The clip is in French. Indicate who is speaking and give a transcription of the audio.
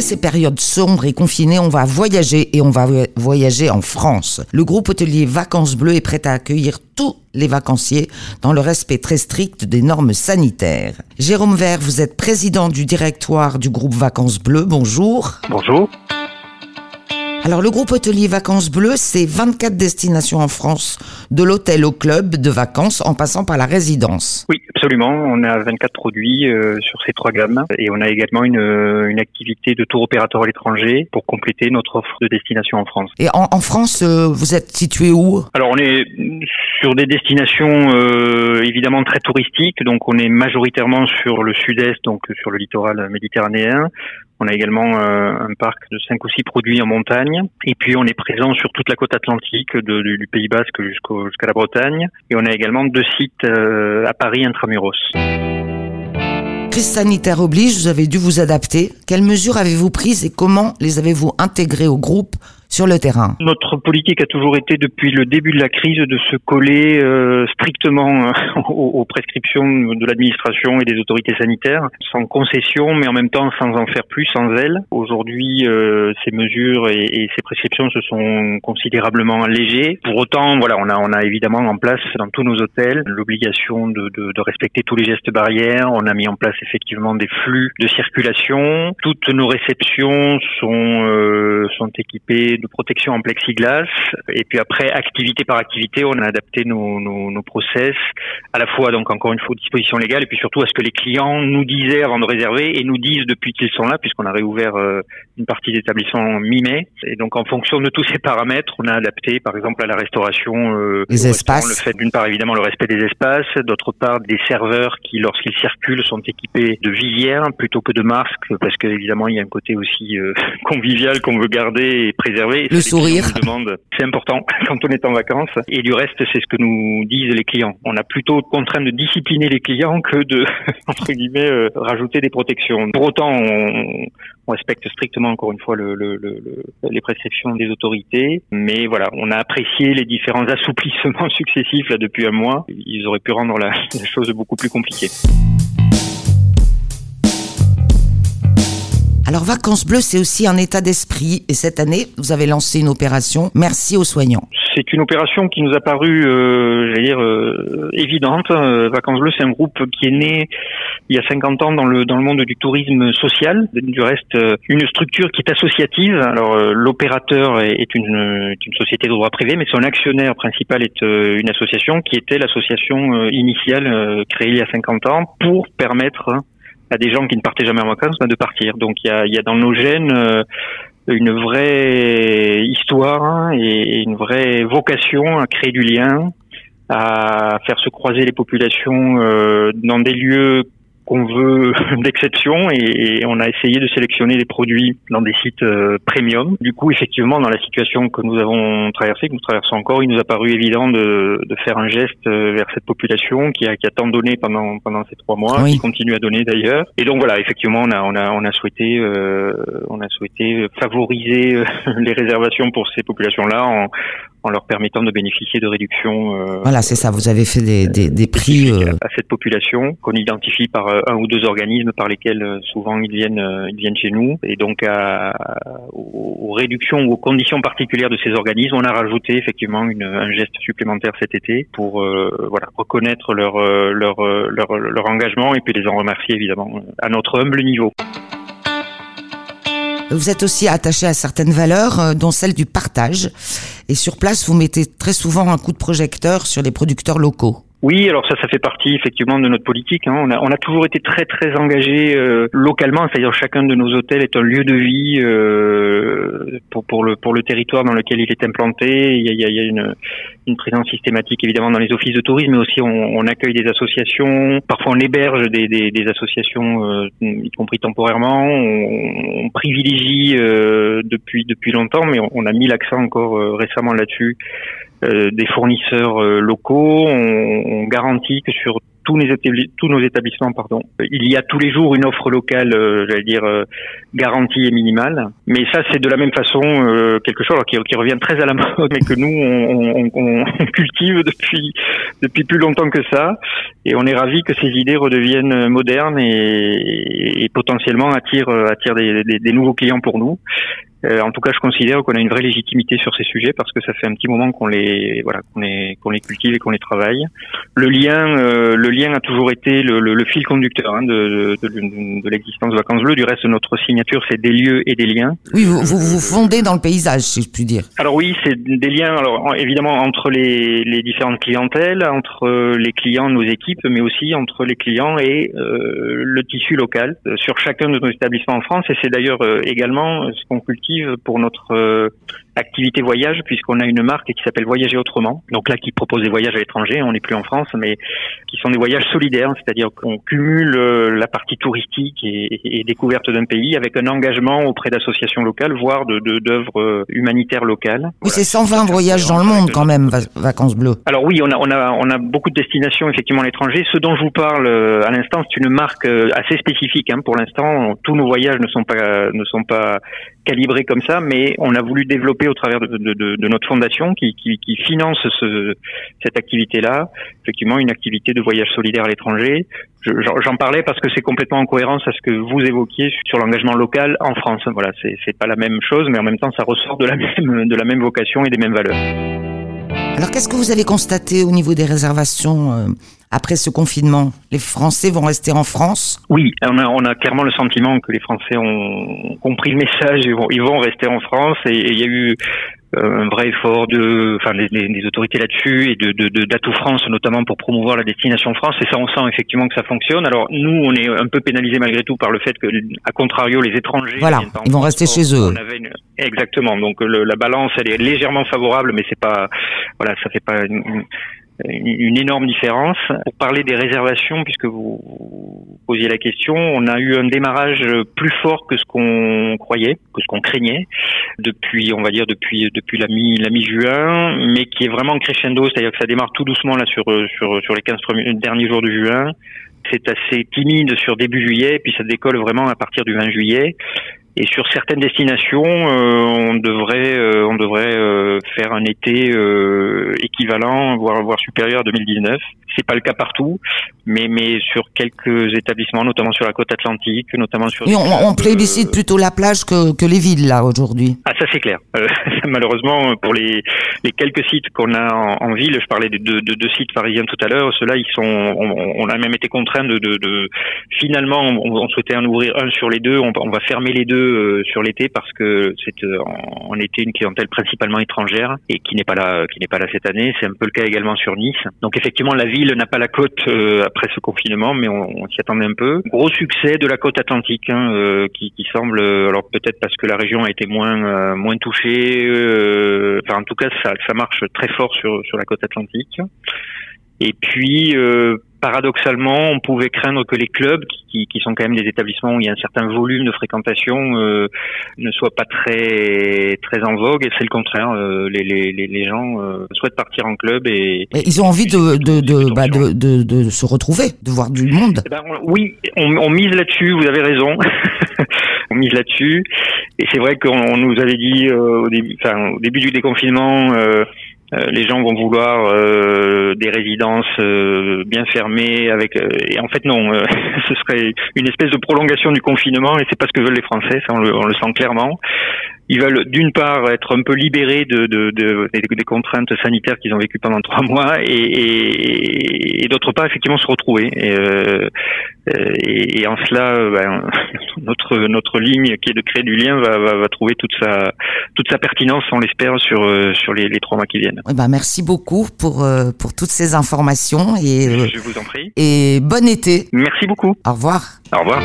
Speaker 1: ces périodes sombres et confinées, on va voyager et on va voyager en France. Le groupe hôtelier Vacances Bleues est prêt à accueillir tous les vacanciers dans le respect très strict des normes sanitaires. Jérôme Vert, vous êtes président du directoire du groupe Vacances Bleues. Bonjour.
Speaker 2: Bonjour.
Speaker 1: Alors le groupe hôtelier Vacances Bleues, c'est 24 destinations en France, de l'hôtel au club de vacances en passant par la résidence.
Speaker 2: Oui, absolument. On a 24 produits euh, sur ces trois gammes et on a également une, euh, une activité de tour opérateur à l'étranger pour compléter notre offre de destination en France.
Speaker 1: Et en, en France, euh, vous êtes situé où?
Speaker 2: Alors on est sur des destinations évidemment très touristiques, donc on est majoritairement sur le sud-est, donc sur le littoral méditerranéen. On a également un parc de cinq ou six produits en montagne. Et puis on est présent sur toute la côte atlantique, du Pays Basque jusqu'à la Bretagne. Et on a également deux sites euh, à Paris intramuros.
Speaker 1: Crise sanitaire oblige, vous avez dû vous adapter. Quelles mesures avez-vous prises et comment les avez-vous intégrées au groupe sur le terrain
Speaker 2: Notre politique a toujours été depuis le début de la crise de se coller euh, strictement euh, aux, prescriptions de l'administration et des autorités sanitaires, sans concession, mais en même temps sans en faire plus, sans elles. Aujourd'hui, euh, ces mesures et, et, ces prescriptions se sont considérablement allégées. Pour autant, voilà, on a, on a évidemment en place dans tous nos hôtels l'obligation de, de, de respecter tous les gestes barrières. On a mis en place effectivement des flux de circulation. Toutes nos réceptions sont, sont équipées de protection en plexiglas. Et puis après, activité par activité, on a adapté nos, nos, nos process à la fois, donc encore une fois, aux dispositions légales et puis surtout à ce que les clients nous disaient avant de réserver et nous disent depuis qu'ils sont là, puisqu'on a réouvert euh, une partie des établissements mi-mai. Et donc en fonction de tous ces paramètres, on a adapté, par exemple, à la restauration,
Speaker 1: euh, les espaces.
Speaker 2: le fait d'une part évidemment le respect des espaces, d'autre part des serveurs qui, lorsqu'ils circulent, sont équipés de visières plutôt que de masques, parce que évidemment il y a un côté aussi euh, convivial qu'on veut garder et préserver
Speaker 1: le sourire.
Speaker 2: C'est important quand on est en vacances. Et du reste, c'est ce que nous disent les clients. On a plutôt contraint de discipliner les clients que de, entre guillemets, euh, rajouter des protections. Pour autant, on, respecte strictement, encore une fois, le, les prescriptions des autorités. Mais voilà, on a apprécié les différents assouplissements successifs là depuis un mois. Ils auraient pu rendre la, la chose beaucoup plus compliquée.
Speaker 1: Alors Vacances Bleues, c'est aussi un état d'esprit. Et cette année, vous avez lancé une opération Merci aux soignants.
Speaker 2: C'est une opération qui nous a paru, euh, j'allais dire, euh, évidente. Euh, Vacances Bleues, c'est un groupe qui est né il y a 50 ans dans le dans le monde du tourisme social. Du reste, euh, une structure qui est associative. Alors l'opérateur est, une, une société de droit privé, mais son actionnaire principal est une association qui était l'association initiale créée il y a 50 ans pour permettre à des gens qui ne partaient jamais en vacances de partir. Donc il y a, y a dans nos gènes euh, une vraie histoire et une vraie vocation à créer du lien, à faire se croiser les populations euh, dans des lieux qu'on veut d'exception et, on a essayé de sélectionner des produits dans des sites euh, premium. Du coup, effectivement, dans la situation que nous avons traversée, que nous traversons encore, il nous a paru évident de, de faire un geste euh, vers cette population qui a, qui a tant donné pendant pendant ces trois mois, qui continue à donner d'ailleurs. Et donc voilà, effectivement, on a on a on a souhaité euh, on a souhaité favoriser les réservations pour ces populations-là en en leur permettant de bénéficier de réductions.
Speaker 1: Euh, voilà, c'est ça. Vous avez fait des, des, des prix
Speaker 2: euh... à cette population qu'on identifie par euh, un ou deux organismes par lesquels euh, souvent ils viennent ils viennent chez nous et donc à, aux, réductions ou aux conditions particulières de ces organismes, on a rajouté effectivement une, un geste supplémentaire cet été pour voilà reconnaître leur, leur leur leur engagement et puis les en remercier évidemment à notre humble niveau.
Speaker 1: Vous êtes aussi attaché à certaines valeurs, euh, dont celle du partage. Et sur place, vous mettez très souvent un coup de projecteur sur les producteurs locaux.
Speaker 2: Oui, alors ça, ça fait partie effectivement de notre politique. Hein. On, a, on, a, toujours été très très engagé euh, localement, c'est-à-dire chacun de nos hôtels est un lieu de vie euh, pour, pour, le pour le territoire dans lequel il est implanté. Il y a, il y a une, une, présence systématique évidemment dans les offices de tourisme, mais aussi on, on accueille des associations. Parfois on héberge des, des, des associations, euh, y compris temporairement. On, on privilégie euh, depuis depuis longtemps, mais on, a mis l'accent encore euh, récemment là-dessus euh, des fournisseurs locaux. Garantit que sur tous, nos établissements. Pardon. Il y a tous les jours une offre locale, euh, j'allais dire, euh, garantie et minimale. Mais ça, c'est de la même façon euh, quelque chose qui, revient très à la mode, mais que nous, on, cultive depuis, depuis plus longtemps que ça. Et on est ravis que ces idées redeviennent modernes et, potentiellement attirent, attirent des, des, des nouveaux clients pour nous. Euh, en tout cas, je considère qu'on a une vraie légitimité sur ces sujets parce que ça fait un petit moment qu'on les voilà qu'on les qu'on les cultive et qu'on les travaille. Le lien euh, le lien a toujours été le, le, le fil conducteur hein, de, de, de, de l'existence de Vacances Bleues. Du reste, notre signature c'est des lieux et des liens.
Speaker 1: Oui, vous vous, vous fondez dans le paysage, si je puis dire.
Speaker 2: Alors oui, c'est des liens. Alors évidemment entre les, les différentes clientèles, entre les clients, nos équipes, mais aussi entre les clients et euh, le tissu local sur chacun de nos établissements en France. Et c'est d'ailleurs également ce qu'on cultive pour notre euh, activité voyage puisqu'on a une marque qui s'appelle Voyager autrement. Donc là, qui propose des voyages à l'étranger. On n'est plus en France, mais qui sont des voyages solidaires, c'est-à-dire qu'on cumule euh, la partie touristique et, et découverte d'un pays avec un engagement auprès d'associations locales, voire de d'œuvres euh, humanitaires locales.
Speaker 1: Oui, c'est 120 voyages dans le monde quand même, Vacances Bleues.
Speaker 2: Alors oui, on a on a on a beaucoup de destinations effectivement à l'étranger. Ce dont je vous parle à l'instant, c'est une marque assez spécifique. Hein. Pour l'instant, tous nos voyages ne sont pas ne sont pas calibrés comme ça, mais on a voulu développer au travers de, notre fondation qui, finance ce, cette activité-là, effectivement une activité de voyage solidaire à l'étranger. J'en parlais parce que c'est complètement en cohérence à ce que vous évoquiez sur l'engagement local en France. Voilà, c'est pas la même chose, mais en même temps, ça ressort de la même, de la même vocation et des mêmes valeurs.
Speaker 1: Alors, qu'est-ce que vous avez constaté au niveau des réservations euh, après ce confinement? Les Français vont rester en France?
Speaker 2: Oui, on a, on a, clairement le sentiment que les Français ont compris le message et vont, ils vont rester en France. Et il y a eu un vrai effort de, enfin, des, des autorités là-dessus et de, de, d'Atout France notamment pour promouvoir la destination France. Et ça, on sent effectivement que ça fonctionne. Alors nous, on est un peu pénalisé malgré tout par le fait que, à contrario, les étrangers,
Speaker 1: voilà, ils vont rester chez eux.
Speaker 2: Exactement. Donc le, la balance, elle est légèrement favorable, mais c'est pas, voilà, ça fait pas une, une énorme différence. Pour parler des réservations, puisque vous posiez la question, on a eu un démarrage plus fort que ce qu'on croyait, que ce qu'on craignait, depuis, on va dire, depuis depuis la mi la mi-juin, mais qui est vraiment crescendo, c'est-à-dire que ça démarre tout doucement là sur sur sur les 15 derniers jours de juin. C'est assez timide sur début juillet, puis ça décolle vraiment à partir du 20 juillet. Et sur certaines destinations, euh, on devrait, euh, on devrait euh, faire un été équivalent, voire, voire supérieur à 2019. C'est pas le cas partout, mais, mais sur quelques établissements, notamment sur la côte atlantique, notamment sur.
Speaker 1: Oui, on, on plébiscite plutôt la plage que, que les villes là aujourd'hui.
Speaker 2: Ah ça c'est clair. malheureusement, pour les, les quelques sites qu'on a en, ville, je parlais de deux de, de sites parisiens tout à l'heure. Ceux-là, ils sont, on, on, a même été contraints de, de, de finalement, on, on, souhaitait en ouvrir un sur les deux. On, on va fermer les deux euh, sur l'été parce que c'est euh, en, été une clientèle principalement étrangère et qui n'est pas là qui n'est pas là cette année. C'est un peu le cas également sur Nice. Donc effectivement la ville n'a pas la côte euh, après ce confinement, mais on, s'y attendait un peu. Gros succès de la côte atlantique hein, qui, semble alors peut-être parce que la région a été moins moins touchée. enfin en tout cas ça ça marche très fort sur sur la côte atlantique. Et puis, paradoxalement, on pouvait craindre que les clubs, qui, qui, sont quand même des établissements où il y a un certain volume de fréquentation, euh, ne soient pas très très en vogue. Et c'est le contraire. Euh, les, les, les, gens euh, souhaitent partir en club et,
Speaker 1: ils ont envie de de de, bah, de, de, de, se retrouver, de voir du monde.
Speaker 2: Eh ben, oui, on, on mise là-dessus. Vous avez raison. on mise là-dessus. Et c'est vrai qu'on nous avait dit au début, enfin, au début du déconfinement. Euh, les gens vont vouloir euh, des résidences euh, bien fermées avec et en fait non ce serait une espèce de prolongation du confinement et c'est pas ce que veulent les Français ça on le, on le sent clairement ils veulent d'une part être un peu libérés de, de, de des, contraintes sanitaires qu'ils ont vécues pendant trois mois et, et, et d'autre part effectivement se retrouver. Et, euh, et, et en cela, euh, ben, notre notre ligne qui est de créer du lien va, va, va trouver toute sa toute sa pertinence, on l'espère, sur euh, sur les, les, trois mois qui viennent.
Speaker 1: Eh ben, merci beaucoup pour euh, pour toutes ces informations et
Speaker 2: je vous en prie.
Speaker 1: Et bon été.
Speaker 2: Merci beaucoup.
Speaker 1: Au revoir.
Speaker 2: Au revoir.